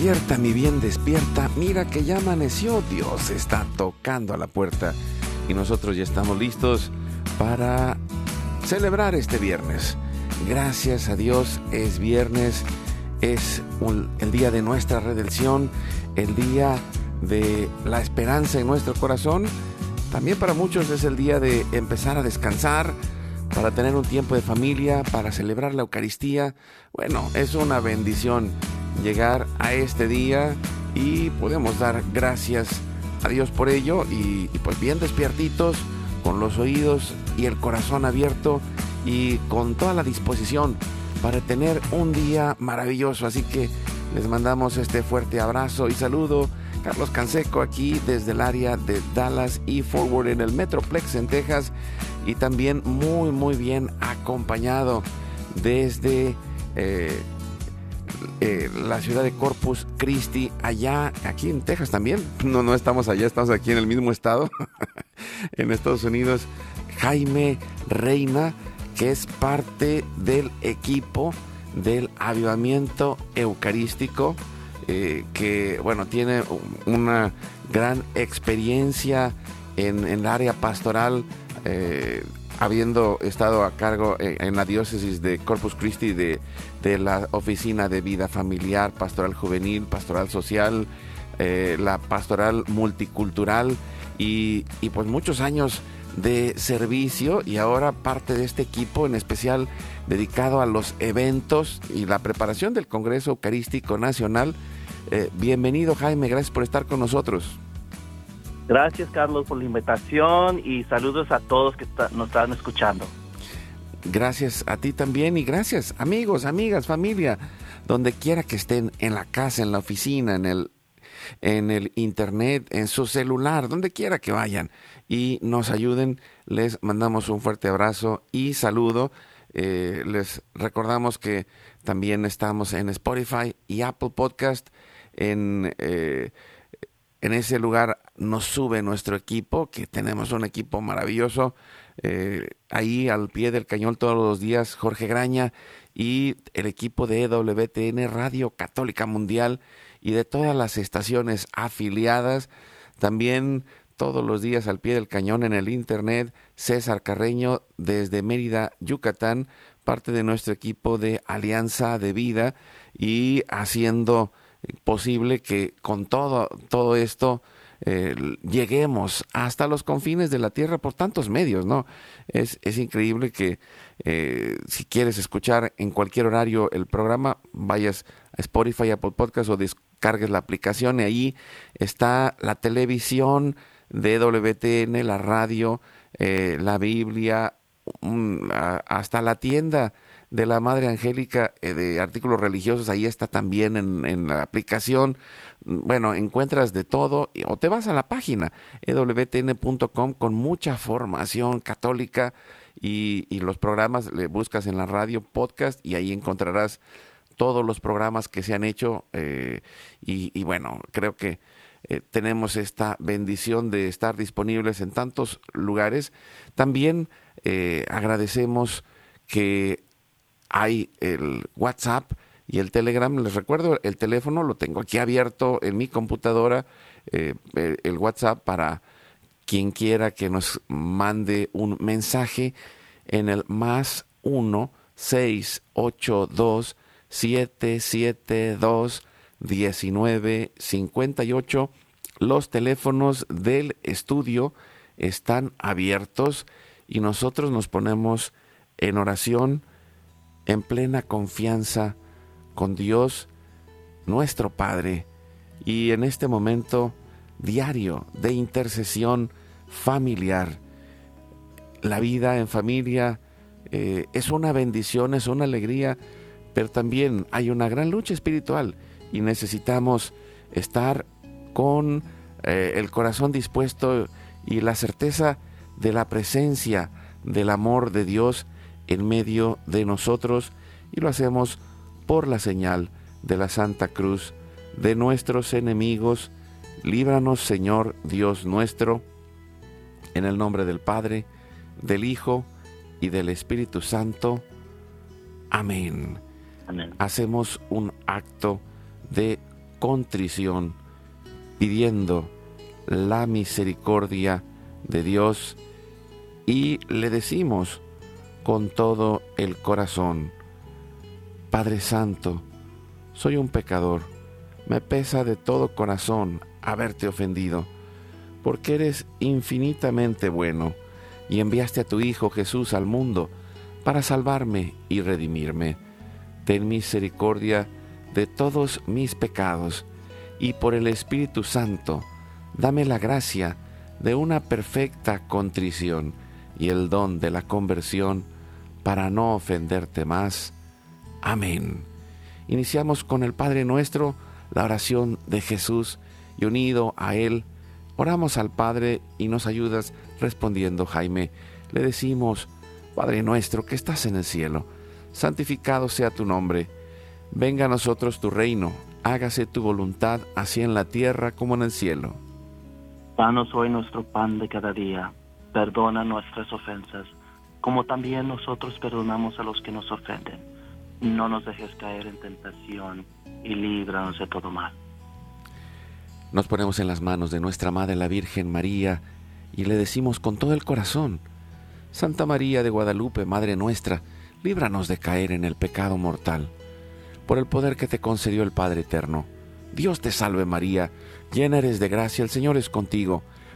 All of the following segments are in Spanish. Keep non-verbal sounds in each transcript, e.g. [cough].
Despierta, mi bien, despierta. Mira que ya amaneció. Dios está tocando a la puerta. Y nosotros ya estamos listos para celebrar este viernes. Gracias a Dios es viernes. Es el día de nuestra redención. El día de la esperanza en nuestro corazón. También para muchos es el día de empezar a descansar, para tener un tiempo de familia, para celebrar la Eucaristía. Bueno, es una bendición llegar a este día y podemos dar gracias a Dios por ello y, pues bien despiertitos, con los oídos y el corazón abierto y con toda la disposición para tener un día maravilloso. Así que les mandamos este fuerte abrazo y saludo. Carlos Canseco aquí desde el área de Dallas y Forward en el Metroplex en Texas y también muy muy bien acompañado desde eh, eh, la ciudad de Corpus Christi, allá, aquí en Texas también. No, no estamos allá, estamos aquí en el mismo estado, [laughs] en Estados Unidos. Jaime Reina, que es parte del equipo del avivamiento eucarístico, eh, que, bueno, tiene una gran experiencia en, el área pastoral. Eh, habiendo estado a cargo en, la diócesis de Corpus Christi de, la Oficina de Vida Familiar, Pastoral Juvenil, Pastoral Social, eh, la Pastoral Multicultural y, pues muchos años de servicio y ahora parte de este equipo en especial dedicado a los eventos y la preparación del Congreso Eucarístico Nacional. Eh, bienvenido Jaime, gracias por estar con nosotros. Gracias, Carlos, por la invitación y saludos a todos que nos están escuchando. Gracias a ti también y gracias, amigos, amigas, familia, donde quiera que estén, en la casa, en la oficina, en el, en el internet, en su celular, donde quiera que vayan y nos ayuden, les mandamos un fuerte abrazo y saludo. Eh, les recordamos que también estamos en Spotify y Apple Podcast, en... Eh, en ese lugar nos sube nuestro equipo, que tenemos un equipo maravilloso. Eh, ahí al pie del cañón todos los días, Jorge Graña y el equipo de EWTN Radio Católica Mundial y de todas las estaciones afiliadas. También todos los días al pie del cañón en el internet, César Carreño desde Mérida, Yucatán, parte de nuestro equipo de Alianza de Vida y haciendo posible que con todo, todo esto eh, lleguemos hasta los confines de la tierra por tantos medios, ¿no? Es, es increíble que eh, si quieres escuchar en cualquier horario el programa, vayas a Spotify, Apple Podcast o descargues la aplicación y ahí está la televisión de WTN, la radio, eh, la Biblia, hasta la tienda de la Madre Angélica eh, de artículos religiosos, ahí está también en, la aplicación. Bueno, encuentras de todo o te vas a la página ewtn.com con mucha formación católica y, los programas le buscas en la radio podcast y ahí encontrarás todos los programas que se han hecho eh, y, bueno, creo que eh, tenemos esta bendición de estar disponibles en tantos lugares. También agradecemos que hay el WhatsApp y el Telegram. Les recuerdo, el teléfono lo tengo aquí abierto en mi computadora, eh, el WhatsApp para quien quiera que nos mande un mensaje en el más 1 682 772 1958. los teléfonos del estudio están abiertos y nosotros nos ponemos en oración en plena confianza con Dios, nuestro Padre, y en este momento diario de intercesión familiar. La vida en familia eh, es una bendición, es una alegría, pero también hay una gran lucha espiritual y necesitamos estar con eh, el corazón dispuesto y la certeza de la presencia del amor de Dios en medio de nosotros y lo hacemos por la señal de la Santa Cruz de nuestros enemigos. Líbranos, Señor Dios nuestro, en el nombre del Padre, del Hijo y del Espíritu Santo. Amén. Amén. Hacemos un acto de contrición pidiendo la misericordia de Dios y le decimos con todo el corazón, Padre Santo, soy un pecador, me pesa de todo corazón haberte ofendido, porque eres infinitamente bueno y enviaste a tu Hijo Jesús al mundo para salvarme y redimirme. Ten misericordia de todos mis pecados y por el Espíritu Santo, dame la gracia de una perfecta contrición y el don de la conversión para no ofenderte más. Amén. Iniciamos con el Padre nuestro la oración de Jesús y unido a Él, oramos al Padre y nos ayudas respondiendo, Jaime. Le decimos, Padre nuestro que estás en el cielo, santificado sea tu nombre, venga a nosotros tu reino hágase tu voluntad así en la tierra como en el cielo. Danos hoy nuestro pan de cada día, perdona nuestras ofensas, como también nosotros perdonamos a los que nos ofenden. No nos dejes caer en tentación y líbranos de todo mal. Nos ponemos en las manos de nuestra Madre la Virgen María y le decimos con todo el corazón, Santa María de Guadalupe, Madre nuestra, líbranos de caer en el pecado mortal por el poder que te concedió el Padre Eterno. Dios te salve María, llena eres de gracia, el Señor es contigo,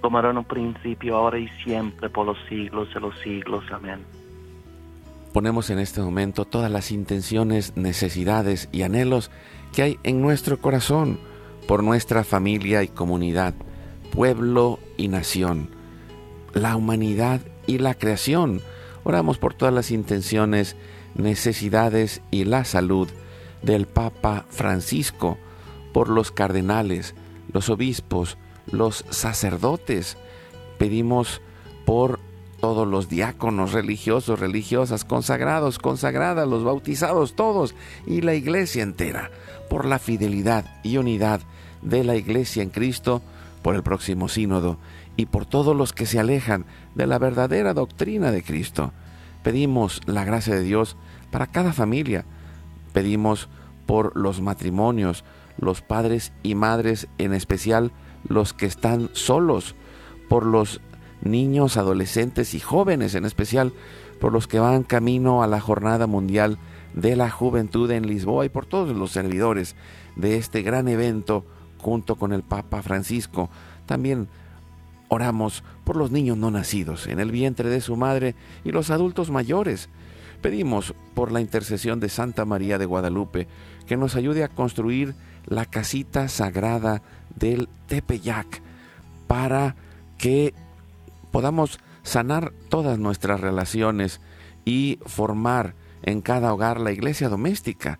Como era en un principio, ahora y siempre, por los siglos de los siglos. Amén. Ponemos en este momento todas las intenciones, necesidades y anhelos que hay en nuestro corazón por nuestra familia y comunidad, pueblo y nación, la humanidad y la creación. Oramos por todas las intenciones necesidades y la salud del Papa Francisco, por los cardenales, los obispos, los sacerdotes. Pedimos por todos los diáconos religiosos, religiosas, consagrados, consagradas, los bautizados, todos, y la iglesia entera, por la fidelidad y unidad de la iglesia en Cristo, por el próximo sínodo y por todos los que se alejan de la verdadera doctrina de Cristo. Pedimos la gracia de Dios para cada familia. Pedimos por los matrimonios, los padres y madres, en especial los que están solos, por los niños, adolescentes y jóvenes, en especial por los que van camino a la Jornada Mundial de la Juventud en Lisboa y por todos los servidores de este gran evento junto con el Papa Francisco. También oramos por los niños no nacidos en el vientre de su madre y los adultos mayores Pedimos por la intercesión de Santa María de Guadalupe que nos ayude a construir la casita sagrada del Tepeyac para que podamos sanar todas nuestras relaciones y formar en cada hogar la iglesia doméstica.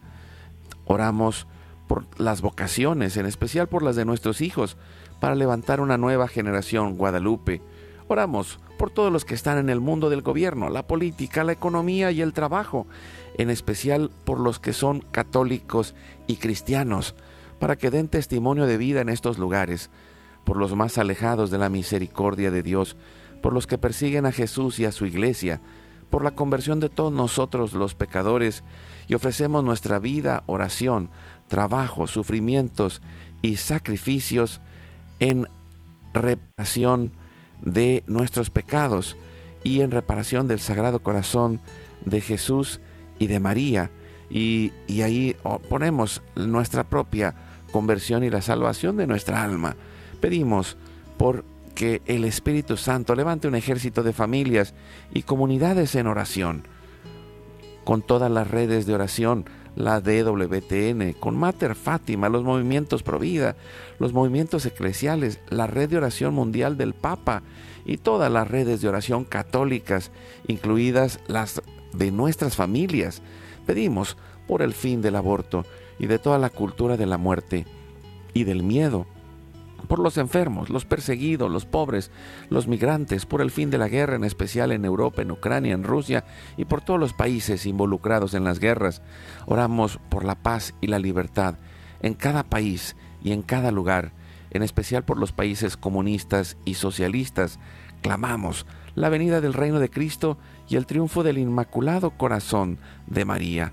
Oramos por las vocaciones, en especial por las de nuestros hijos, para levantar una nueva generación Guadalupe. Oramos por todos los que están en el mundo del gobierno, la política, la economía y el trabajo, en especial por los que son católicos y cristianos, para que den testimonio de vida en estos lugares, por los más alejados de la misericordia de Dios, por los que persiguen a Jesús y a su iglesia, por la conversión de todos nosotros los pecadores, y ofrecemos nuestra vida, oración, trabajo, sufrimientos y sacrificios en reparación de nuestros pecados y en reparación del Sagrado Corazón de Jesús y de María. Y, y ahí ponemos nuestra propia conversión y la salvación de nuestra alma. Pedimos por que el Espíritu Santo levante un ejército de familias y comunidades en oración, con todas las redes de oración, la DWTN, con Mater Fátima, los movimientos Provida, los movimientos eclesiales, la red de oración mundial del Papa y todas las redes de oración católicas, incluidas las de nuestras familias. Pedimos por el fin del aborto y de toda la cultura de la muerte y del miedo por los enfermos, los perseguidos, los pobres, los migrantes, por el fin de la guerra, en especial en Europa, en Ucrania, en Rusia y por todos los países involucrados en las guerras. Oramos por la paz y la libertad en cada país y en cada lugar, en especial por los países comunistas y socialistas. Clamamos la venida del reino de Cristo y el triunfo del Inmaculado Corazón de María.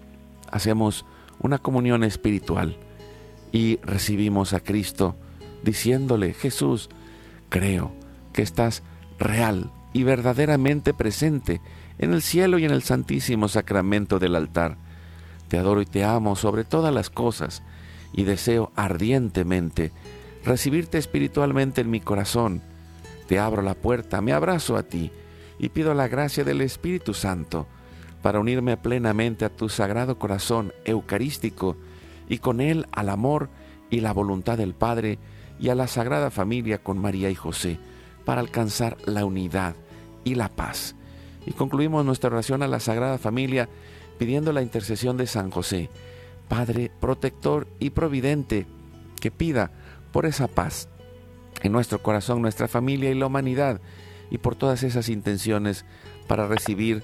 Hacemos una comunión espiritual y recibimos a Cristo diciéndole, Jesús, creo que estás real y verdaderamente presente en el cielo y en el santísimo sacramento del altar. Te adoro y te amo sobre todas las cosas y deseo ardientemente recibirte espiritualmente en mi corazón. Te abro la puerta, me abrazo a ti y pido la gracia del Espíritu Santo para unirme plenamente a tu sagrado corazón eucarístico y con él al amor y la voluntad del Padre y a la Sagrada Familia con María y José, para alcanzar la unidad y la paz. Y concluimos nuestra oración a la Sagrada Familia pidiendo la intercesión de San José, Padre protector y providente, que pida por esa paz en nuestro corazón, nuestra familia y la humanidad, y por todas esas intenciones para recibir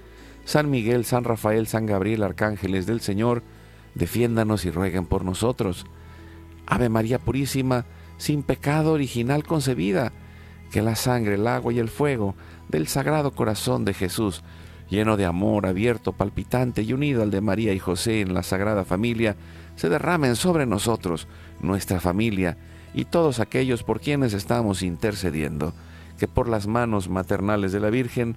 San Miguel, San Rafael, San Gabriel, arcángeles del Señor, defiéndanos y rueguen por nosotros. Ave María Purísima, sin pecado original concebida, que la sangre, el agua y el fuego del Sagrado Corazón de Jesús, lleno de amor, abierto, palpitante y unido al de María y José en la Sagrada Familia, se derramen sobre nosotros, nuestra familia y todos aquellos por quienes estamos intercediendo, que por las manos maternales de la Virgen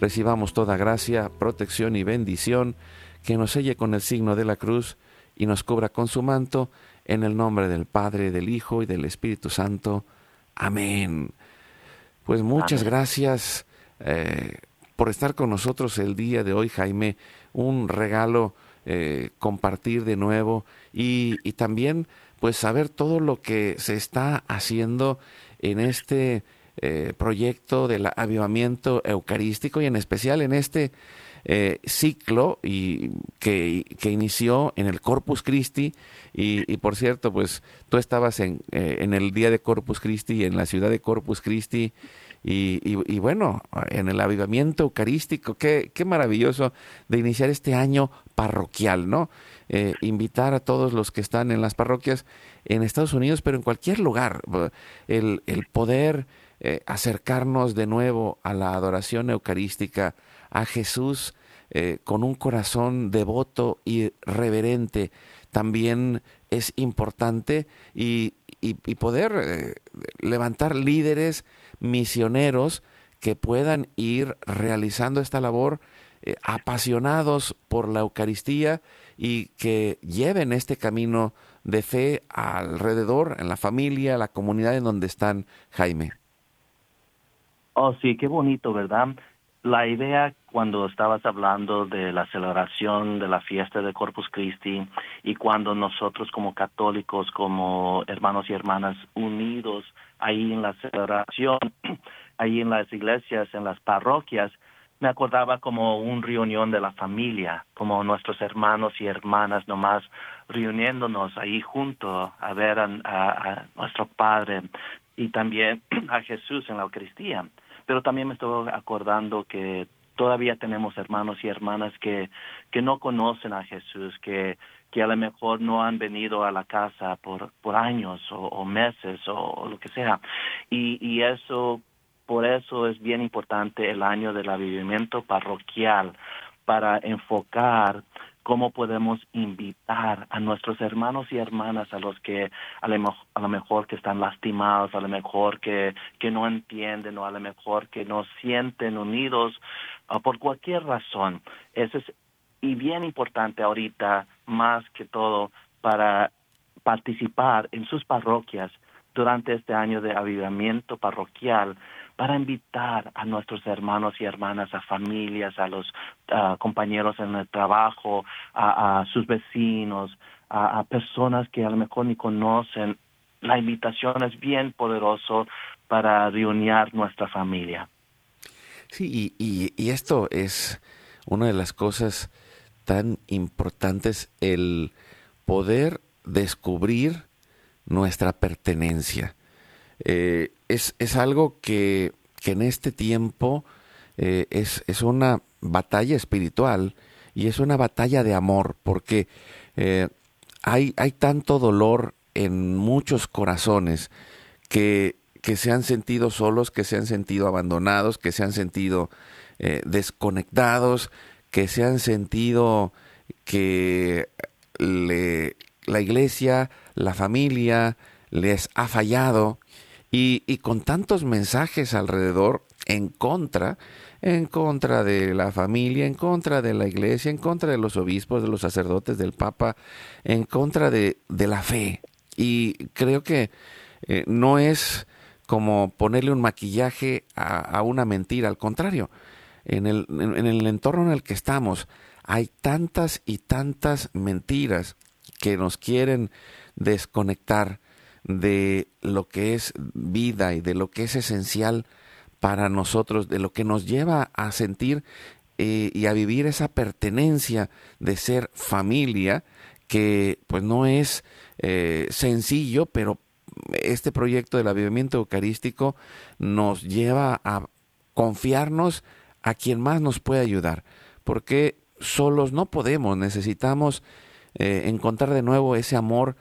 recibamos toda gracia, protección y bendición, que nos selle con el signo de la cruz y nos cubra con su manto, en el nombre del Padre, del Hijo y del Espíritu Santo. Amén. Pues muchas gracias eh, por estar con nosotros el día de hoy, Jaime. Un regalo eh, compartir de nuevo y, y, también pues saber todo lo que se está haciendo en este eh, proyecto del avivamiento eucarístico y en especial en este eh, ciclo y que, que, inició en el Corpus Christi. Y, y por cierto pues tú estabas en, eh, en, el día de Corpus Christi en la ciudad de Corpus Christi y, y bueno en el avivamiento eucarístico. Qué, qué, maravilloso de iniciar este año parroquial no invitar a todos los que están en las parroquias en Estados Unidos pero en cualquier lugar. El, el poder eh, acercarnos de nuevo a la adoración eucarística, a Jesús eh, con un corazón devoto y reverente, también es importante y, y, poder eh, levantar líderes misioneros que puedan ir realizando esta labor apasionados por la Eucaristía y que lleven este camino de fe alrededor, en la familia, la comunidad en donde están, Jaime. Oh, sí, qué bonito, ¿verdad? La idea cuando estabas hablando de la celebración de la fiesta de Corpus Christi y cuando nosotros como católicos, como hermanos y hermanas unidos ahí en la celebración, [clears throat] ahí en las iglesias, en las parroquias, me acordaba como un reunión de la familia, como nuestros hermanos y hermanas nomás reuniéndonos ahí junto a ver a, a, a nuestro Padre y también [clears throat] a Jesús en la Eucaristía pero también me estoy acordando que todavía tenemos hermanos y hermanas que, que no conocen a Jesús, que, que a lo mejor no han venido a la casa por, por años o, meses o, o, lo que sea. Y, y eso, por eso es bien importante el año del avivamiento parroquial para enfocar cómo podemos invitar a nuestros hermanos y hermanas, a los que a lo, a lo mejor que están lastimados, a lo mejor que, que no entienden o a lo mejor que no sienten unidos uh, por cualquier razón. Eso es y bien importante ahorita, más que todo, para participar en sus parroquias durante este año de avivamiento parroquial para invitar a nuestros hermanos y hermanas, a familias, a los compañeros en el trabajo, a, sus vecinos, a, personas que a lo mejor ni conocen. La invitación es bien poderoso para reunir nuestra familia. Sí, y esto es una de las cosas tan importantes, el poder descubrir nuestra pertenencia. Eh, es, es, algo que, que, en este tiempo eh, es, es, una batalla espiritual y es una batalla de amor, porque eh, hay, hay tanto dolor en muchos corazones que, que, se han sentido solos, que se han sentido abandonados, que se han sentido desconectados, que se han sentido que le, la iglesia, la familia les ha fallado y, con tantos mensajes alrededor en contra, en contra de la familia, en contra de la iglesia, en contra de los obispos, de los sacerdotes, del papa, en contra de, de la fe. Y creo que eh, no es como ponerle un maquillaje a, una mentira, al contrario, en el, en el entorno en el que estamos hay tantas y tantas mentiras que nos quieren desconectar de lo que es vida y de lo que es esencial para nosotros, de lo que nos lleva a sentir eh, y a vivir esa pertenencia de ser familia, que pues no es eh, sencillo, pero este proyecto del avivamiento eucarístico nos lleva a confiarnos a quien más nos puede ayudar, porque solos no podemos, necesitamos eh, encontrar de nuevo ese amor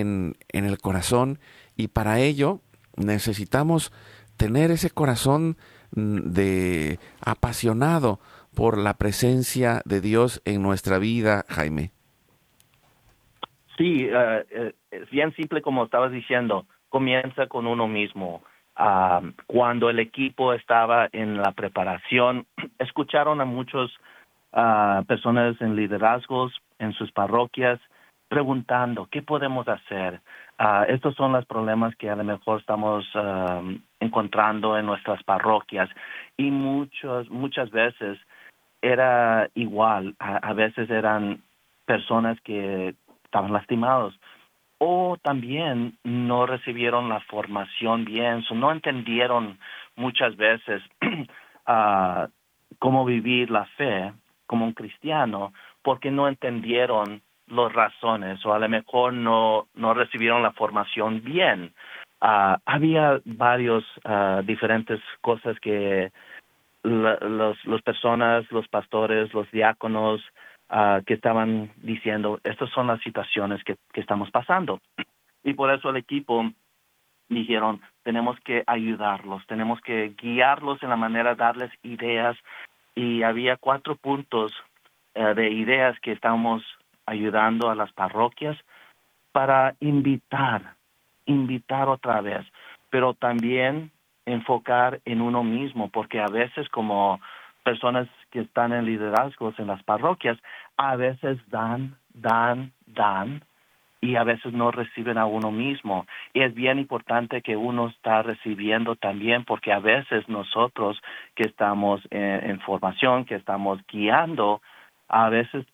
en, el corazón y para ello necesitamos tener ese corazón mm, de apasionado por la presencia de Dios en nuestra vida, Jaime. Sí, uh, es bien simple como estabas diciendo, comienza con uno mismo. Uh, cuando el equipo estaba en la preparación, [clears throat] escucharon a muchos uh, personas en liderazgos en sus parroquias preguntando qué podemos hacer. Uh, estos son los problemas que a lo mejor estamos uh, encontrando en nuestras parroquias y muchos, muchas veces era igual, a, veces eran personas que estaban lastimados o también no recibieron la formación bien, no entendieron muchas veces uh, [clears throat] cómo vivir la fe como un cristiano porque no entendieron las razones o a lo mejor no, no recibieron la formación bien. Uh, había varios uh, diferentes cosas que los, las personas, los pastores, los diáconos uh, que estaban diciendo, estas son las situaciones que, que estamos pasando. Y por eso el equipo dijeron, tenemos que ayudarlos, tenemos que guiarlos en la manera de darles ideas. Y había cuatro puntos uh, de ideas que estamos ayudando a las parroquias para invitar, invitar otra vez, pero también enfocar en uno mismo, porque a veces como personas que están en liderazgos en las parroquias, a veces dan, dan, dan, y a veces no reciben a uno mismo. Y es bien importante que uno está recibiendo también, porque a veces nosotros que estamos en, en formación, que estamos guiando, a veces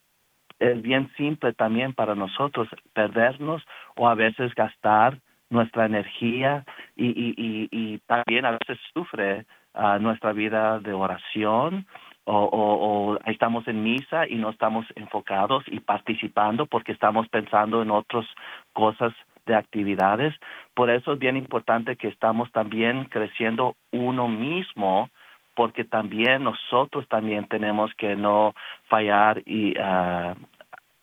es bien simple también para nosotros perdernos o a veces gastar nuestra energía y, y, y, también a veces sufre uh, nuestra vida de oración o, o, estamos en misa y no estamos enfocados y participando porque estamos pensando en otras cosas de actividades. Por eso es bien importante que estamos también creciendo uno mismo porque también nosotros también tenemos que no fallar y uh,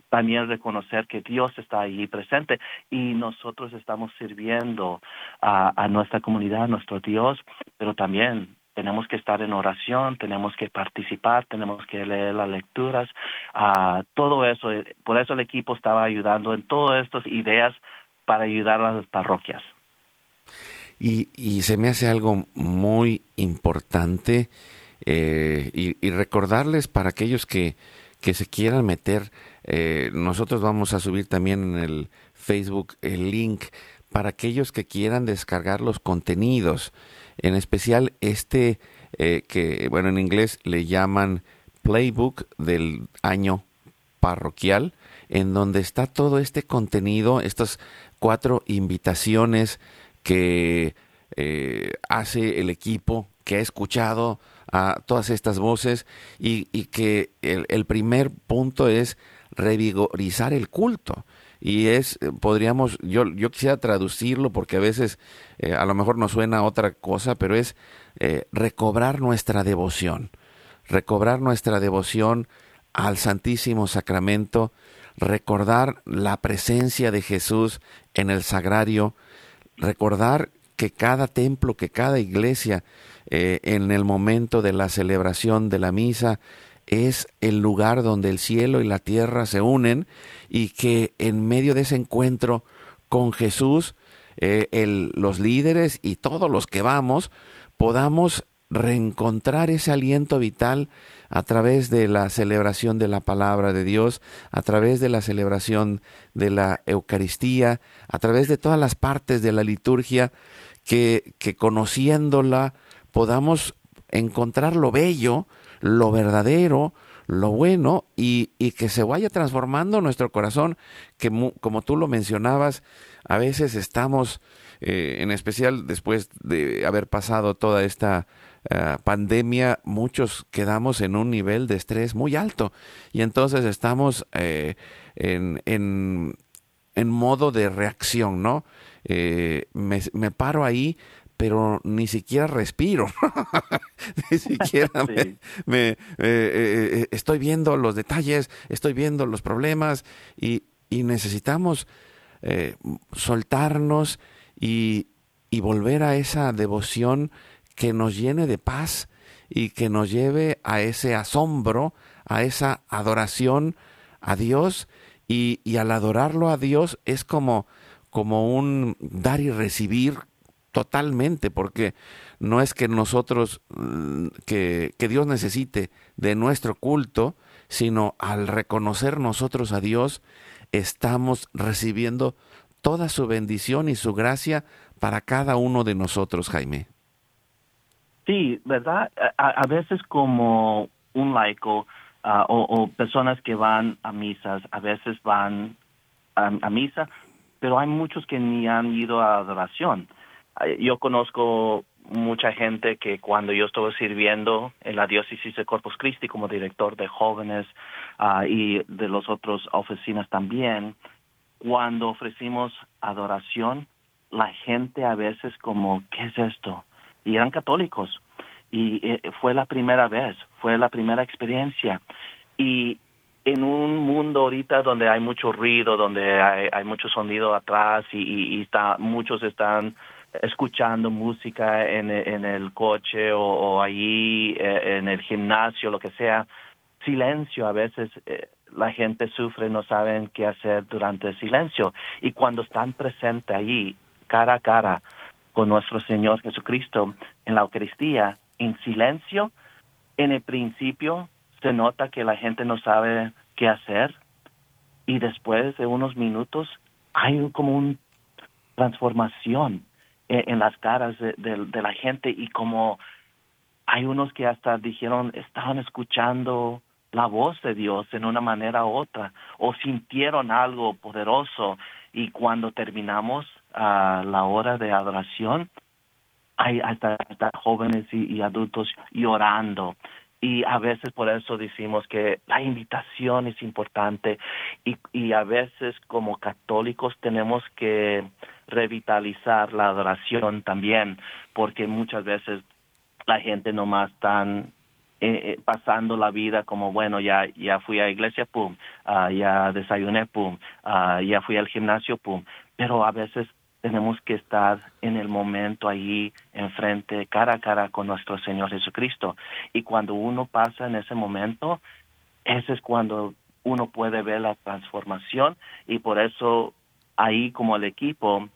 también reconocer que Dios está ahí presente y nosotros estamos sirviendo a, nuestra comunidad, a nuestro Dios, pero también tenemos que estar en oración, tenemos que participar, tenemos que leer las lecturas, uh, todo eso. Por eso el equipo estaba ayudando en todas estas ideas para ayudar a las parroquias. Y, y se me hace algo muy importante eh, y, y, recordarles para aquellos que, que se quieran meter eh, nosotros vamos a subir también en el Facebook el link para aquellos que quieran descargar los contenidos, en especial este eh, que, bueno, en inglés le llaman Playbook del año parroquial, en donde está todo este contenido, estas cuatro invitaciones que eh, hace el equipo que ha escuchado a todas estas voces y, que el primer punto es revigorizar el culto. Y es, podríamos, yo, yo quisiera traducirlo porque a veces eh, a lo mejor nos suena otra cosa, pero es eh, recobrar nuestra devoción, recobrar nuestra devoción al Santísimo Sacramento, recordar la presencia de Jesús en el sagrario, recordar que cada templo, que cada iglesia, en el momento de la celebración de la misa, es el lugar donde el cielo y la tierra se unen y que en medio de ese encuentro con Jesús, eh, los líderes y todos los que vamos, podamos reencontrar ese aliento vital a través de la celebración de la palabra de Dios, a través de la celebración de la Eucaristía, a través de todas las partes de la liturgia, que, que conociéndola podamos encontrar lo bello, lo verdadero, lo bueno y, que se vaya transformando nuestro corazón, que como tú lo mencionabas, a veces estamos, eh, en especial después de haber pasado toda esta eh, pandemia, muchos quedamos en un nivel de estrés muy alto. Y entonces estamos eh, en, en, en, modo de reacción, ¿no? me, me paro ahí pero ni siquiera respiro, [laughs] ni siquiera [laughs] me, eh, eh, eh, estoy viendo los detalles, estoy viendo los problemas y, necesitamos soltarnos y, y volver a esa devoción que nos llene de paz y que nos lleve a ese asombro, a esa adoración a Dios y, al adorarlo a Dios es como, como un dar y recibir totalmente, porque no es que nosotros, mm, que, que, Dios necesite de nuestro culto, sino al reconocer nosotros a Dios, estamos recibiendo toda su bendición y su gracia para cada uno de nosotros, Jaime. Sí, ¿verdad? A, veces como un laico ah, o, personas que van a misas, a veces van a, misa, pero hay muchos que ni han ido a adoración. Yo conozco mucha gente que cuando yo estuve sirviendo en la diócesis de Corpus Christi como director de jóvenes ah, y de las otras oficinas también, cuando ofrecimos adoración, la gente a veces como, ¿qué es esto? Y eran católicos. Y eh, fue la primera vez, fue la primera experiencia. Y en un mundo ahorita donde hay mucho ruido, donde hay, mucho sonido atrás y, está, muchos están escuchando música en, en el coche o, o allí eh, en el gimnasio, lo que sea, silencio a veces eh, la gente sufre, no saben qué hacer durante el silencio. Y cuando están presentes allí, cara a cara, nuestro Señor Jesucristo en la Eucaristía en silencio, en el principio se nota que la gente no sabe qué hacer y después de unos minutos hay como una transformación en, las caras de, la gente y como hay unos que hasta dijeron estaban escuchando la voz de Dios en una manera u otra o sintieron algo poderoso y cuando terminamos a la hora de adoración, hay hasta, jóvenes y, adultos llorando. Y a veces por eso decimos que la invitación es importante y, y a veces como católicos tenemos que revitalizar la adoración también, porque muchas veces la gente nomás están eh, eh, pasando la vida como bueno ya ya fui a iglesia pum uh, ya desayuné pum uh, ya fui al gimnasio pum pero a veces tenemos que estar en el momento allí enfrente, cara a cara con nuestro Señor Jesucristo. Y cuando uno pasa en ese momento, ese es cuando uno puede ver la transformación y por eso ahí como el equipo,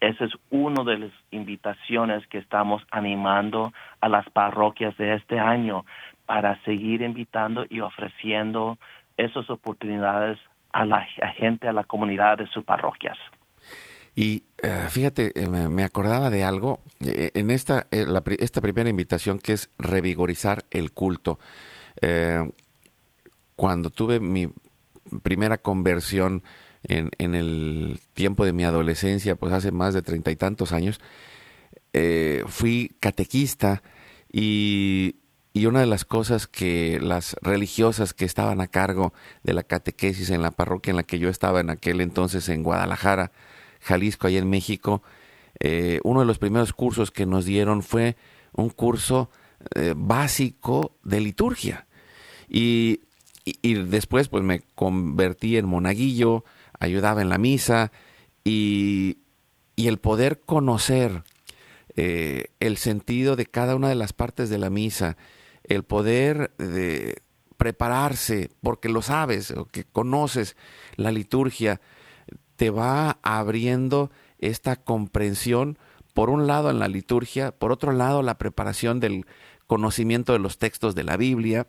esa es una de las invitaciones que estamos animando a las parroquias de este año para seguir invitando y ofreciendo esas oportunidades a la gente, a la comunidad de sus parroquias. Y eh, fíjate, eh, me acordaba de algo eh, en esta, esta primera invitación que es revigorizar el culto. cuando tuve mi primera conversión en, el tiempo de mi adolescencia, pues hace más de treinta y tantos años, fui catequista y, y una de las cosas que las religiosas que estaban a cargo de la catequesis en la parroquia en la que yo estaba en aquel entonces en Guadalajara, Jalisco, allá en México, eh, uno de los primeros cursos que nos dieron fue un curso eh, básico de liturgia. Y, después pues me convertí en monaguillo, ayudaba en la misa y, el poder conocer eh, el sentido de cada una de las partes de la misa, el poder de prepararse porque lo sabes o que conoces la liturgia, te va abriendo esta comprensión, por un lado en la liturgia, por otro lado la preparación del conocimiento de los textos de la Biblia,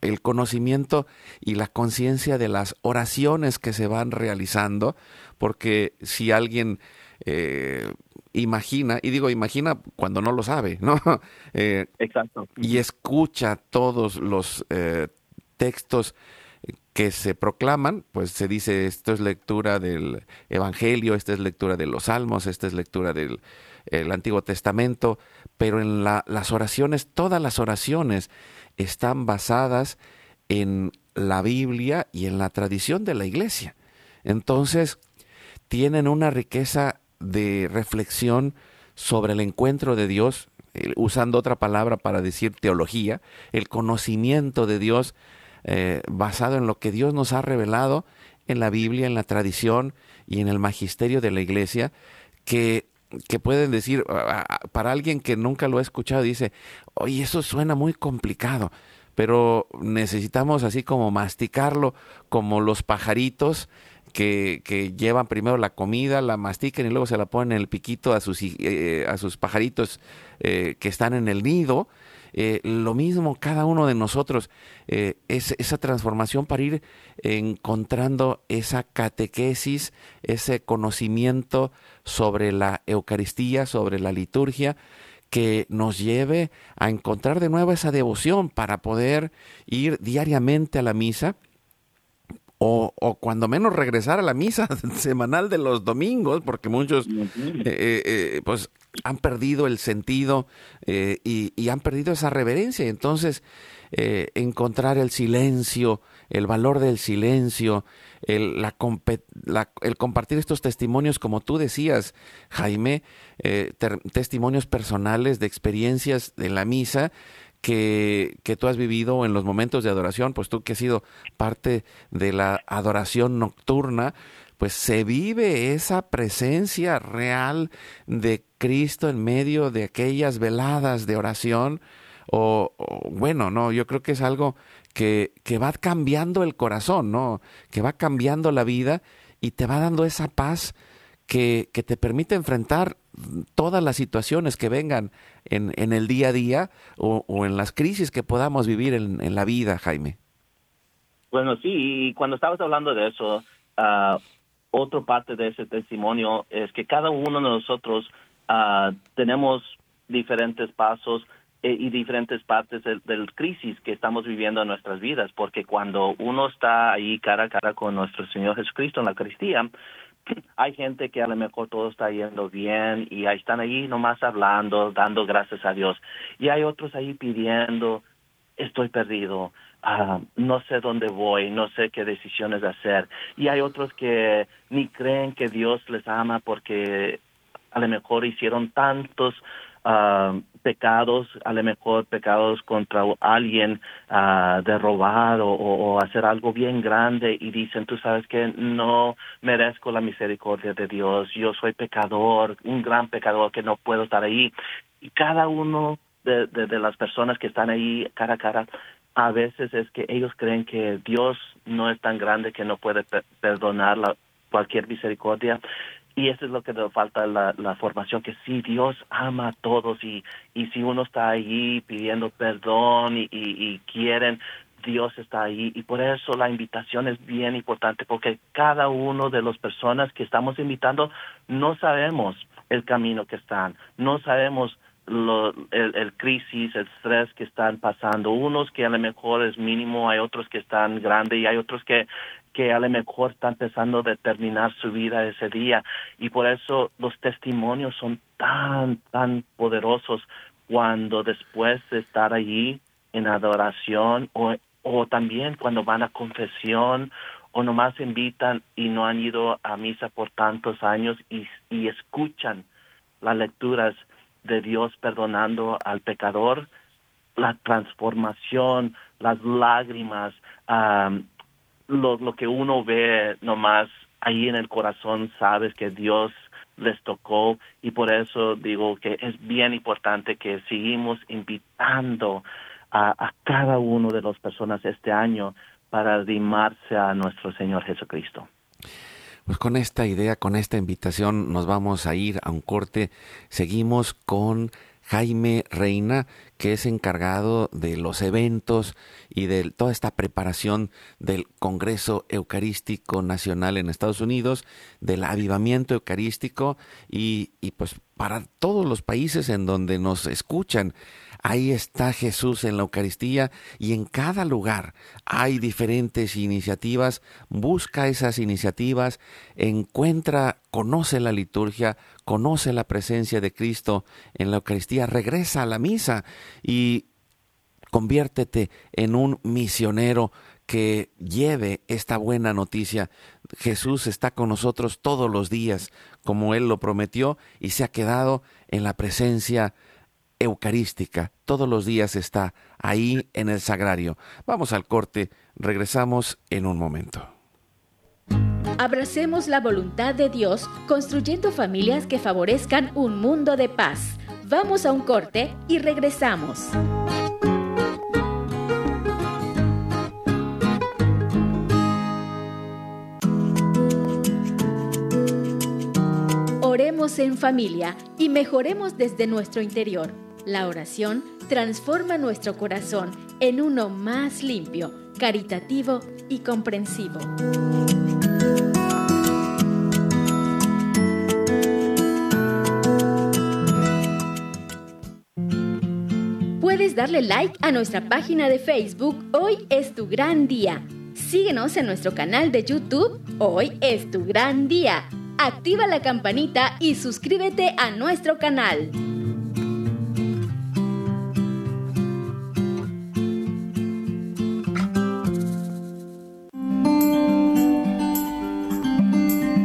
el conocimiento y la conciencia de las oraciones que se van realizando, porque si alguien eh, imagina, y digo imagina cuando no lo sabe, ¿no? [laughs] Eh, Exacto. Y escucha todos los eh, textos que se proclaman, pues se dice esto es lectura del Evangelio, esta es lectura de los Salmos, esta es lectura del Antiguo Testamento, pero en las oraciones, todas las oraciones están basadas en la Biblia y en la tradición de la iglesia. Entonces, tienen una riqueza de reflexión sobre el encuentro de Dios, usando otra palabra para decir teología, el conocimiento de Dios eh, basado en lo que Dios nos ha revelado en la Biblia, en la tradición y en el magisterio de la iglesia, que, que pueden decir, para alguien que nunca lo ha escuchado, dice, oye, eso suena muy complicado, pero necesitamos así como masticarlo como los pajaritos que, que, llevan primero la comida, la mastican y luego se la ponen en el piquito a sus, eh, a sus pajaritos eh, que están en el nido eh, lo mismo cada uno de nosotros, eh, es, esa transformación para ir encontrando esa catequesis, ese conocimiento sobre la Eucaristía, sobre la liturgia, que nos lleve a encontrar de nuevo esa devoción para poder ir diariamente a la misa o, cuando menos regresar a la misa [laughs] semanal de los domingos, porque muchos eh, eh, eh, pues han perdido el sentido y, han perdido esa reverencia. Entonces, encontrar el silencio, el valor del silencio, el, el compartir estos testimonios, como tú decías, Jaime, testimonios personales de experiencias de la misa, que, que, tú has vivido en los momentos de adoración, pues tú que has sido parte de la adoración nocturna, pues se vive esa presencia real de Cristo en medio de aquellas veladas de oración. O, bueno, no, yo creo que es algo que, que va cambiando el corazón, ¿no? Que va cambiando la vida y te va dando esa paz que, que te permite enfrentar todas las situaciones que vengan en, en el día a día o, en las crisis que podamos vivir en, la vida, Jaime. Bueno, sí, y cuando estabas hablando de eso, uh, otra parte de ese testimonio es que cada uno de nosotros uh, tenemos diferentes pasos eh, y diferentes partes del, del, crisis que estamos viviendo en nuestras vidas, porque cuando uno está ahí cara a cara con nuestro Señor Jesucristo en la Eucaristía, [laughs] hay gente que a lo mejor todo está yendo bien y ahí están ahí nomás hablando, dando gracias a Dios. Y hay otros ahí pidiendo, estoy perdido, ah, no sé dónde voy, no sé qué decisiones hacer. Y hay otros que ni creen que Dios les ama porque a lo mejor hicieron tantos uh, pecados, a lo mejor pecados contra alguien uh, de robar o, hacer algo bien grande y dicen, tú sabes que no merezco la misericordia de Dios, yo soy pecador, un gran pecador que no puedo estar ahí. Y cada uno de, de, las personas que están ahí cara a cara, a veces es que ellos creen que Dios no es tan grande que no puede perdonar la, cualquier misericordia y eso es lo que nos falta la, la formación, que sí, Dios ama a todos y, y si uno está ahí pidiendo perdón y, y, quieren, Dios está ahí. Y por eso la invitación es bien importante, porque cada uno de las personas que estamos invitando no sabemos el camino que están, no sabemos lo, el, el, crisis, el estrés que están pasando. Unos que a lo mejor es mínimo, hay otros que están grandes y hay otros que que a lo mejor está empezando a terminar su vida ese día. Y por eso los testimonios son tan, tan poderosos cuando después de estar allí en adoración o, o también cuando van a confesión o nomás invitan y no han ido a misa por tantos años y, y escuchan las lecturas de Dios perdonando al pecador, la transformación, las lágrimas, lo, lo que uno ve nomás ahí en el corazón, sabes que Dios les tocó y por eso digo que es bien importante que seguimos invitando a, cada uno de las personas este año para arrimarse a nuestro Señor Jesucristo. Pues con esta idea, con esta invitación, nos vamos a ir a un corte. Seguimos con Jaime Reina, que es encargado de los eventos y de toda esta preparación del Congreso Eucarístico Nacional en Estados Unidos, del avivamiento eucarístico y, y pues para todos los países en donde nos escuchan Ahí está Jesús en la Eucaristía y en cada lugar hay diferentes iniciativas. Busca esas iniciativas, encuentra, conoce la liturgia, conoce la presencia de Cristo en la Eucaristía, regresa a la misa y conviértete en un misionero que lleve esta buena noticia. Jesús está con nosotros todos los días, como Él lo prometió, y se ha quedado en la presencia eucarística. Todos los días está ahí en el sagrario. Vamos al corte, regresamos en un momento. Abracemos la voluntad de Dios construyendo familias que favorezcan un mundo de paz. Vamos a un corte y regresamos. En familia y mejoremos desde nuestro interior la oración transforma nuestro corazón en uno más limpio, caritativo y comprensivo. darle like a nuestra página de Facebook Hoy es tu gran día. Síguenos en nuestro canal de YouTube Hoy es tu gran día. Activa la campanita y suscríbete a nuestro canal.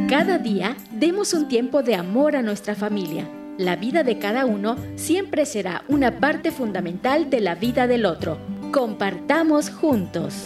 Cada día demos un tiempo de amor a nuestra familia. La vida de cada uno siempre será una parte fundamental de la vida del otro. Compartamos juntos.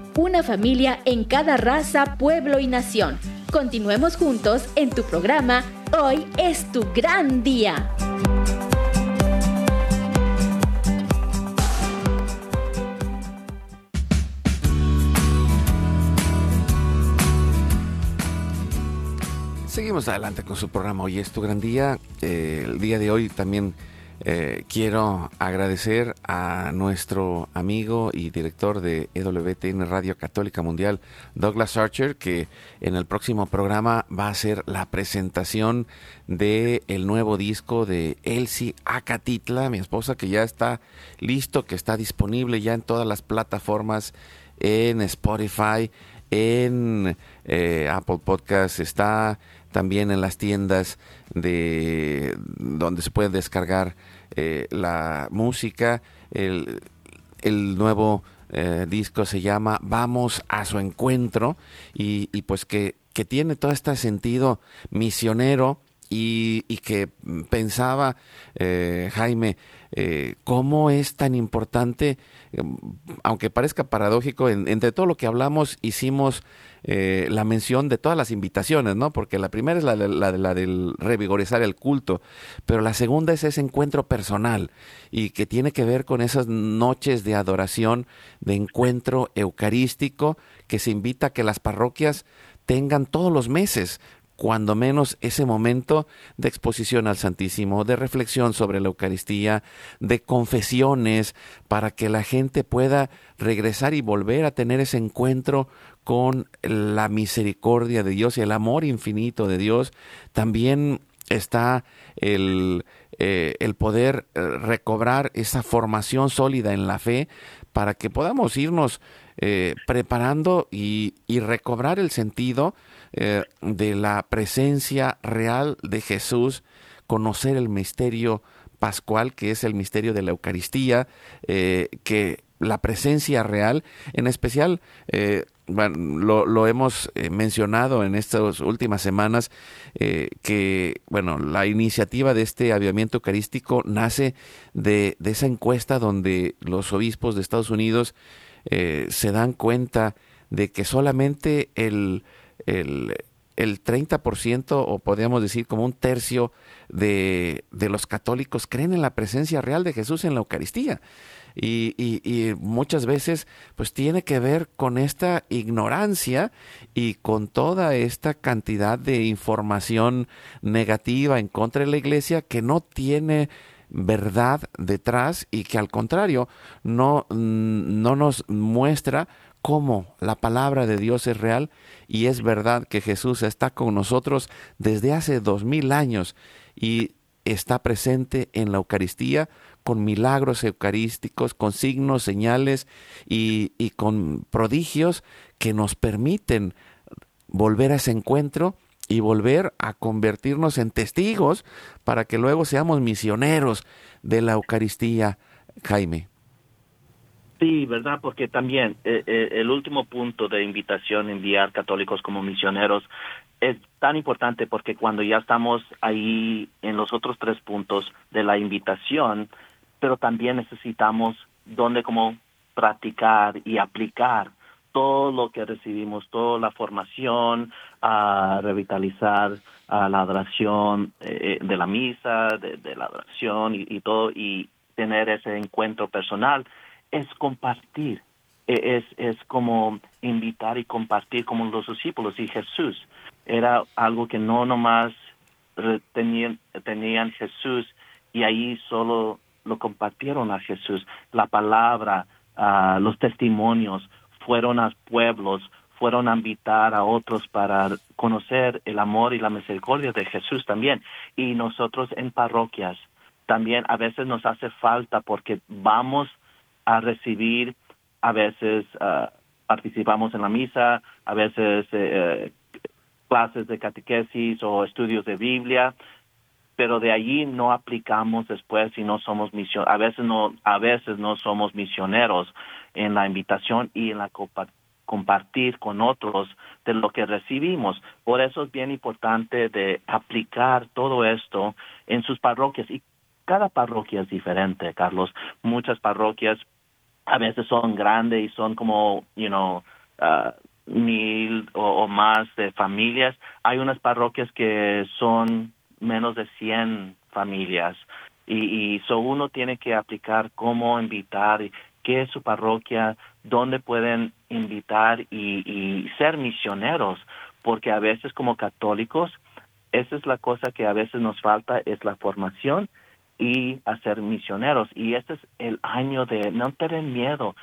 una familia en cada raza, pueblo y nación. Continuemos juntos en tu programa Hoy es tu gran día. Seguimos adelante con su programa Hoy es tu gran día. Eh, el día de hoy también eh, quiero agradecer a nuestro amigo y director de EWTN Radio Católica Mundial, Douglas Archer, que en el próximo programa va a hacer la presentación de el nuevo disco de Elsie Acatitla, mi esposa, que ya está listo, que está disponible ya en todas las plataformas, en Spotify, en eh, Apple Podcasts, está también en las tiendas de donde se puede descargar eh, la música. El, nuevo eh, disco se llama Vamos a su encuentro y, pues que, que, tiene todo este sentido misionero y, que pensaba eh, Jaime cómo es tan importante, aunque parezca paradójico, entre todo lo que hablamos hicimos eh, la mención de todas las invitaciones, ¿no? Porque la primera es la, de, la, la del revigorizar el culto, pero la segunda es ese encuentro personal y que tiene que ver con esas noches de adoración, de encuentro eucarístico que se invita a que las parroquias tengan todos los meses cuando menos ese momento de exposición al Santísimo, de reflexión sobre la Eucaristía, de confesiones, para que la gente pueda regresar y volver a tener ese encuentro con la misericordia de Dios y el amor infinito de Dios. También está el, eh, el poder eh, recobrar esa formación sólida en la fe para que podamos irnos eh, preparando y, y, recobrar el sentido eh, de la presencia real de Jesús, conocer el misterio pascual, que es el misterio de la Eucaristía, eh, que la presencia real, en especial, eh, bueno, lo, hemos mencionado en estas últimas semanas, que, bueno, la iniciativa de este avivamiento eucarístico nace de, de esa encuesta donde los obispos de Estados Unidos se dan cuenta de que solamente el el, el 30% o podríamos decir como un tercio de, de, los católicos creen en la presencia real de Jesús en la Eucaristía. Y, y, muchas veces pues tiene que ver con esta ignorancia y con toda esta cantidad de información negativa en contra de la iglesia que no tiene verdad detrás y que al contrario no, no nos muestra cómo la palabra de Dios es real y es verdad que Jesús está con nosotros desde hace dos mil años y está presente en la Eucaristía con milagros eucarísticos, con signos, señales y, con prodigios que nos permiten volver a ese encuentro y volver a convertirnos en testigos para que luego seamos misioneros de la Eucaristía, Jaime. Sí, ¿verdad? Porque también eh, eh, el último punto de invitación, enviar católicos como misioneros, es tan importante porque cuando ya estamos ahí en los otros tres puntos de la invitación, pero también necesitamos donde como practicar y aplicar todo lo que recibimos, toda la formación, a revitalizar a la adoración eh, de la misa, de, la adoración y, todo, y tener ese encuentro personal, es compartir, e, es, es como invitar y compartir como los discípulos y Jesús. Era algo que no nomás tenían, Jesús y ahí solo lo compartieron a Jesús. La palabra, uh, los testimonios, fueron a pueblos, fueron a invitar a otros para conocer el amor y la misericordia de Jesús también. Y nosotros en parroquias también a veces nos hace falta porque vamos a recibir, a veces ah, participamos en la misa, a veces eh, clases de catequesis o estudios de Biblia, pero de allí no aplicamos después y no somos misioneros, a veces no, a veces no somos misioneros en la invitación y en la compartir con otros de lo que recibimos. Por eso es bien importante de aplicar todo esto en sus parroquias y cada parroquia es diferente, Carlos. Muchas parroquias a veces son grandes y son como, you know, uh, mil o, más de familias. Hay unas parroquias que son menos de 100 familias. Y, y uno tiene que aplicar cómo invitar, qué es su parroquia, dónde pueden invitar y, ser misioneros, porque a veces como católicos, esa es la cosa que a veces nos falta, es la formación y hacer misioneros. Y este es el año de no tener miedo,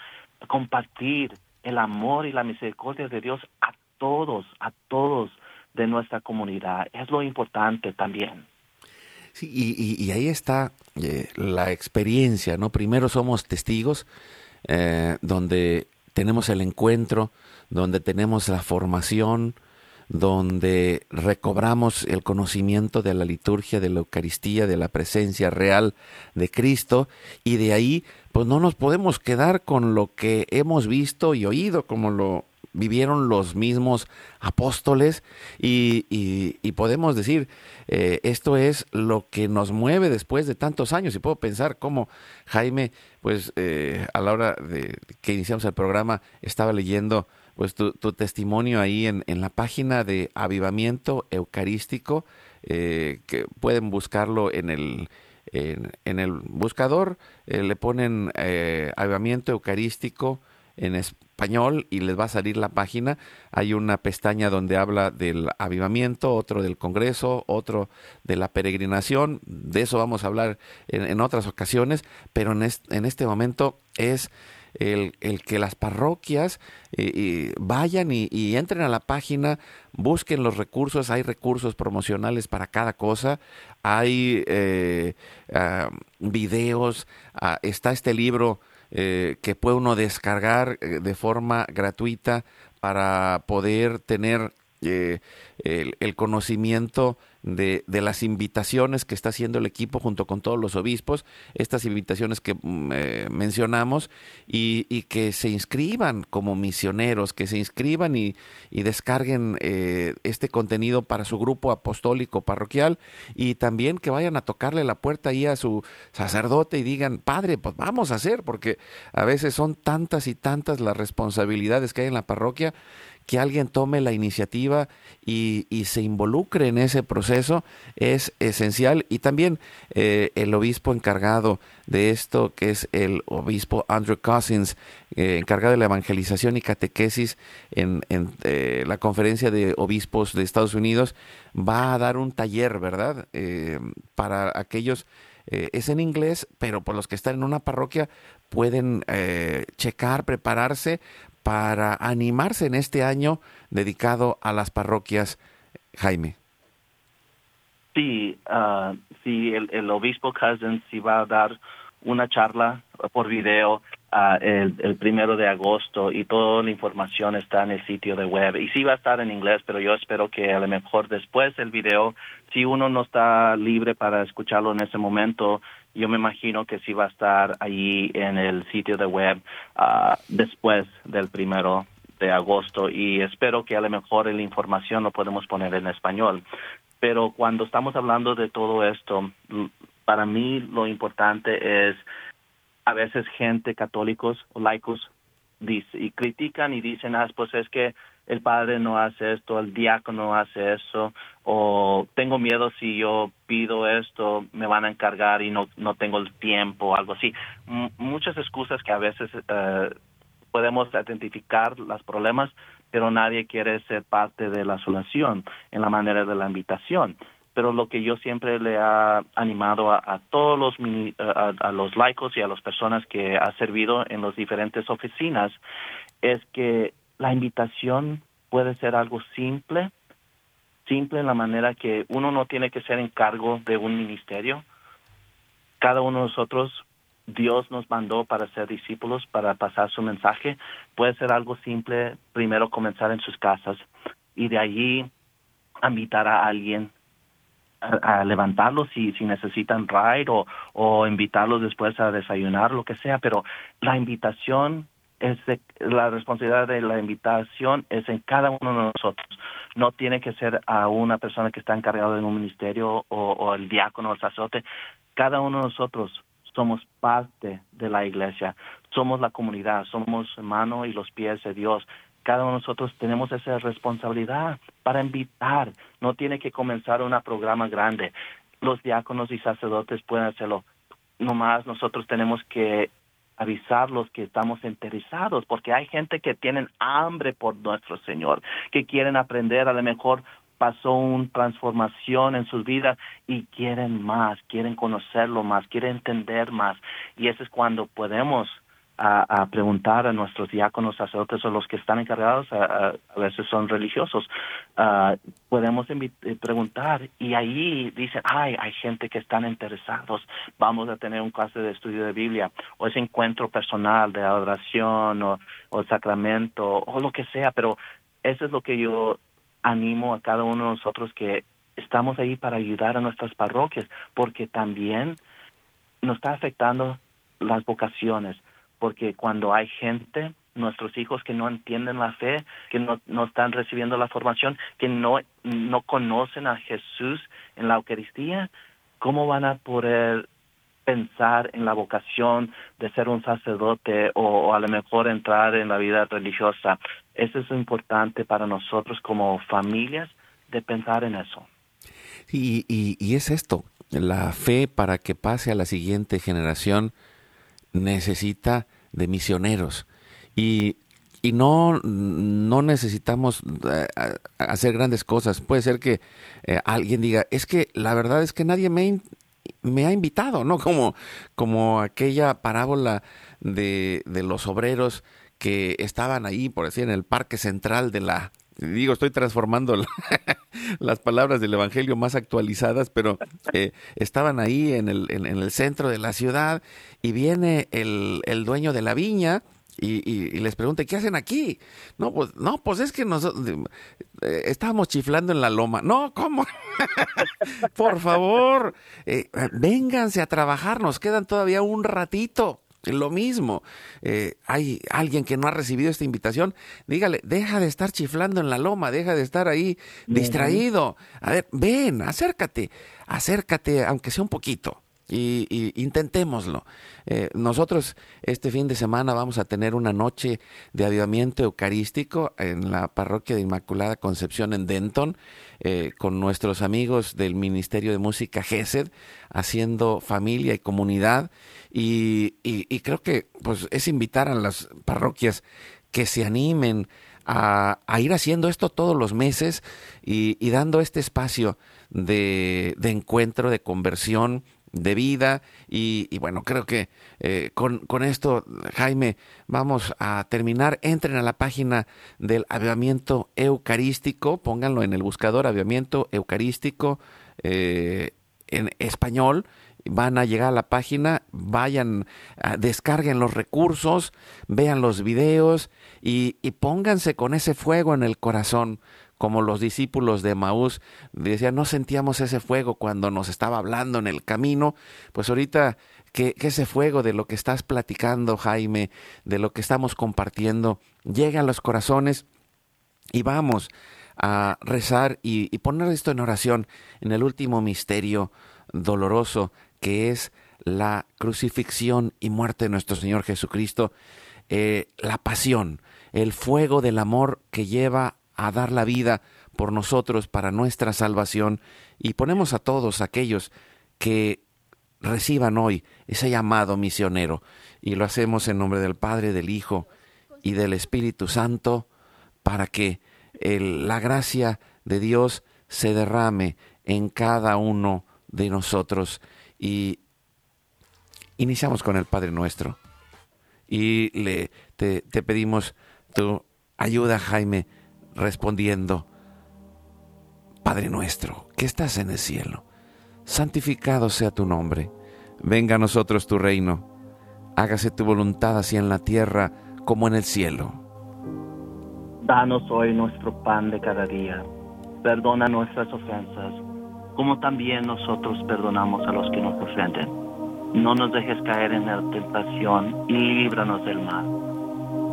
compartir el amor y la misericordia de Dios a todos, a todos de nuestra comunidad. Es lo importante también. Sí, y, ahí está eh, la experiencia, ¿no? Primero somos testigos, eh, donde tenemos el encuentro, donde tenemos la formación, donde recobramos el conocimiento de la liturgia, de la Eucaristía, de la presencia real de Cristo, y de ahí, pues no nos podemos quedar con lo que hemos visto y oído, como lo vivieron los mismos apóstoles y, podemos decir, eh, esto es lo que nos mueve después de tantos años. Y puedo pensar cómo Jaime, pues eh, a la hora de que iniciamos el programa, estaba leyendo pues tu, testimonio ahí en, en, la página de Avivamiento Eucarístico, eh, que pueden buscarlo en el, en, en el buscador, le ponen Avivamiento Eucarístico en español y les va a salir la página. Hay una pestaña donde habla del avivamiento, otro del Congreso, otro de la peregrinación. De eso vamos a hablar en, otras ocasiones, pero en, en este momento es el, que las parroquias eh, vayan y, entren a la página, busquen los recursos, hay recursos promocionales para cada cosa, hay eh, ah, videos, ah, está este libro eh, que puede uno descargar eh, de forma gratuita para poder tener eh, el, conocimiento de, de, las invitaciones que está haciendo el equipo junto con todos los obispos, estas invitaciones que mm, eh, mencionamos, y, y, que se inscriban como misioneros, que se inscriban y, y descarguen eh, este contenido para su grupo apostólico parroquial y también que vayan a tocarle la puerta ahí a su sacerdote y digan, padre, pues vamos a hacer, porque a veces son tantas y tantas las responsabilidades que hay en la parroquia que alguien tome la iniciativa y, se involucre en ese proceso es esencial. Y también eh, el obispo encargado de esto, que es el obispo Andrew Cousins, eh, encargado de la evangelización y catequesis en, eh, la conferencia de obispos de Estados Unidos, va a dar un taller, ¿verdad? para aquellos es en inglés, pero por los que están en una parroquia pueden checar, prepararse para animarse en este año dedicado a las parroquias, Jaime? Sí, uh, sí el, obispo Cousins sí va a dar una charla por video uh, el, el, primero de agosto y toda la información está en el sitio de web. Y sí va a estar en inglés, pero yo espero que a lo mejor después del video, si uno no está libre para escucharlo en ese momento, yo me imagino que sí va a estar ahí en el sitio de web uh, después del primero de agosto y espero que a lo mejor la información lo podemos poner en español. Pero cuando estamos hablando de todo esto, para mí lo importante es a veces gente católicos o laicos dice, y critican y dicen, ah, pues es que el padre no hace esto, el diácono hace eso, o tengo miedo si yo pido esto, me van a encargar y no, no tengo el tiempo, algo así. Muchas excusas que a veces uh, podemos identificar los problemas, pero nadie quiere ser parte de la solución en la manera de la invitación pero lo que yo siempre le ha animado a, todos los a, los laicos y a las personas que ha servido en las diferentes oficinas es que la invitación puede ser algo simple, simple en la manera que uno no tiene que ser en cargo de un ministerio. Cada uno de nosotros, Dios nos mandó para ser discípulos, para pasar su mensaje. Puede ser algo simple, primero comenzar en sus casas y de allí invitar a alguien a, levantarlos si, si necesitan ride o, o invitarlos después a desayunar, lo que sea, pero la invitación es la responsabilidad de la invitación es en cada uno de nosotros. No tiene que ser a una persona que está encargada en un ministerio o, o el diácono o el sacerdote. Cada uno de nosotros somos parte de la iglesia, somos la comunidad, somos mano y los pies de Dios cada uno de nosotros tenemos esa responsabilidad para invitar. No tiene que comenzar un programa grande. Los diáconos y sacerdotes pueden hacerlo. Nomás nosotros tenemos que avisarlos que estamos interesados, porque hay gente que tienen hambre por nuestro Señor, que quieren aprender, a lo mejor pasó una transformación en sus vidas y quieren más, quieren conocerlo más, quieren entender más. Y eso es cuando podemos a, preguntar a nuestros diáconos, sacerdotes o los que están encargados, a, veces son religiosos, uh, podemos eh, preguntar y ahí dicen, ay, hay gente que están interesados, vamos a tener un clase de estudio de Biblia o ese encuentro personal de adoración o, o sacramento o lo que sea, pero eso es lo que yo animo a cada uno de nosotros que estamos ahí para ayudar a nuestras parroquias, porque también nos está afectando las vocaciones porque cuando hay gente, nuestros hijos que no entienden la fe, que no, no están recibiendo la formación, que no, no conocen a Jesús en la Eucaristía, ¿cómo van a poder pensar en la vocación de ser un sacerdote o, a lo mejor entrar en la vida religiosa? Eso es importante para nosotros como familias de pensar en eso. y, y es esto, la fe para que pase a la siguiente generación necesita de misioneros. Y, y no, no necesitamos eh, hacer grandes cosas. Puede ser que eh, alguien diga, es que la verdad es que nadie me, me ha invitado, ¿no? [laughs] Como, como aquella parábola de, de los obreros que estaban ahí, por decir, en el parque central de la, digo, estoy transformando las palabras del Evangelio más actualizadas, pero eh, estaban ahí en el, en, el, centro de la ciudad y viene el, el dueño de la viña. Y, les pregunta, ¿qué hacen aquí? No, pues, no, pues es que nosotros eh, estábamos chiflando en la loma. No, ¿cómo? [laughs] Por favor, eh, vénganse a trabajar, nos quedan todavía un ratito. Lo mismo, eh, hay alguien que no ha recibido esta invitación, dígale, deja de estar chiflando en la loma, deja de estar ahí distraído. A ver, ven, acércate, acércate, aunque sea un poquito. Y, intentémoslo. Eh, nosotros este fin de semana vamos a tener una noche de avivamiento eucarístico en la parroquia de Inmaculada Concepción en Denton, eh, con nuestros amigos del Ministerio de Música GESED, haciendo familia y comunidad. Y, creo que pues, es invitar a las parroquias que se animen a, ir haciendo esto todos los meses y, dando este espacio de, de encuentro, de conversión, de vida. Y, bueno, creo que eh, con, esto, Jaime, vamos a terminar. Entren a la página del avivamiento eucarístico, pónganlo en el buscador, avivamiento eucarístico eh, en español. van a llegar a la página, vayan, descarguen los recursos, vean los videos y, y pónganse con ese fuego en el corazón como los discípulos de Maús decían, no sentíamos ese fuego cuando nos estaba hablando en el camino, pues ahorita que, ese fuego de lo que estás platicando, Jaime, de lo que estamos compartiendo, llegue a los corazones y vamos a rezar y, poner esto en oración en el último misterio doloroso que es la crucifixión y muerte de nuestro Señor Jesucristo, eh, la pasión, el fuego del amor que lleva a dar la vida por nosotros para nuestra salvación. Y ponemos a todos aquellos que reciban hoy ese llamado misionero. Y lo hacemos en nombre del Padre, del Hijo y del Espíritu Santo para que la gracia de Dios se derrame en cada uno de nosotros. Y iniciamos con el Padre nuestro. Y le te, te pedimos ayuda Jaime respondiendo, Padre nuestro, que estás en el cielo, santificado sea tu nombre, venga a nosotros tu reino, hágase tu voluntad así en la tierra como en el cielo. Danos hoy nuestro pan de cada día, perdona nuestras ofensas, como también nosotros perdonamos a los que nos ofenden. No nos dejes caer en la tentación y líbranos del mal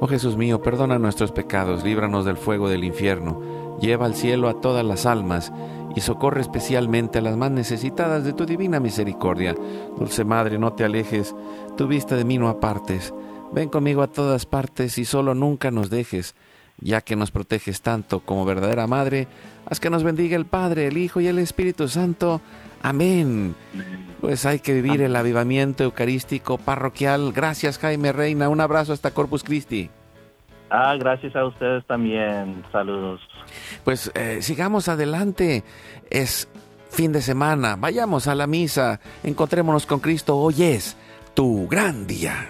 Oh Jesús mío, perdona nuestros pecados, líbranos del fuego del infierno, lleva al cielo a todas las almas, y socorre especialmente a las más necesitadas de tu divina misericordia. Dulce Madre, no te alejes, tu vista de mí no apartes. Ven conmigo a todas partes y solo nunca nos dejes, ya que nos proteges tanto como verdadera Madre, haz que nos bendiga el Padre, el Hijo y el Espíritu Santo. Amén. Pues hay que vivir el avivamiento eucarístico parroquial. Gracias Jaime Reina, un abrazo hasta Corpus Christi. Ah, gracias a ustedes también. Saludos. Pues eh, sigamos adelante. Es fin de semana. Vayamos a la misa. Encontrémonos con Cristo. Hoy es tu gran día.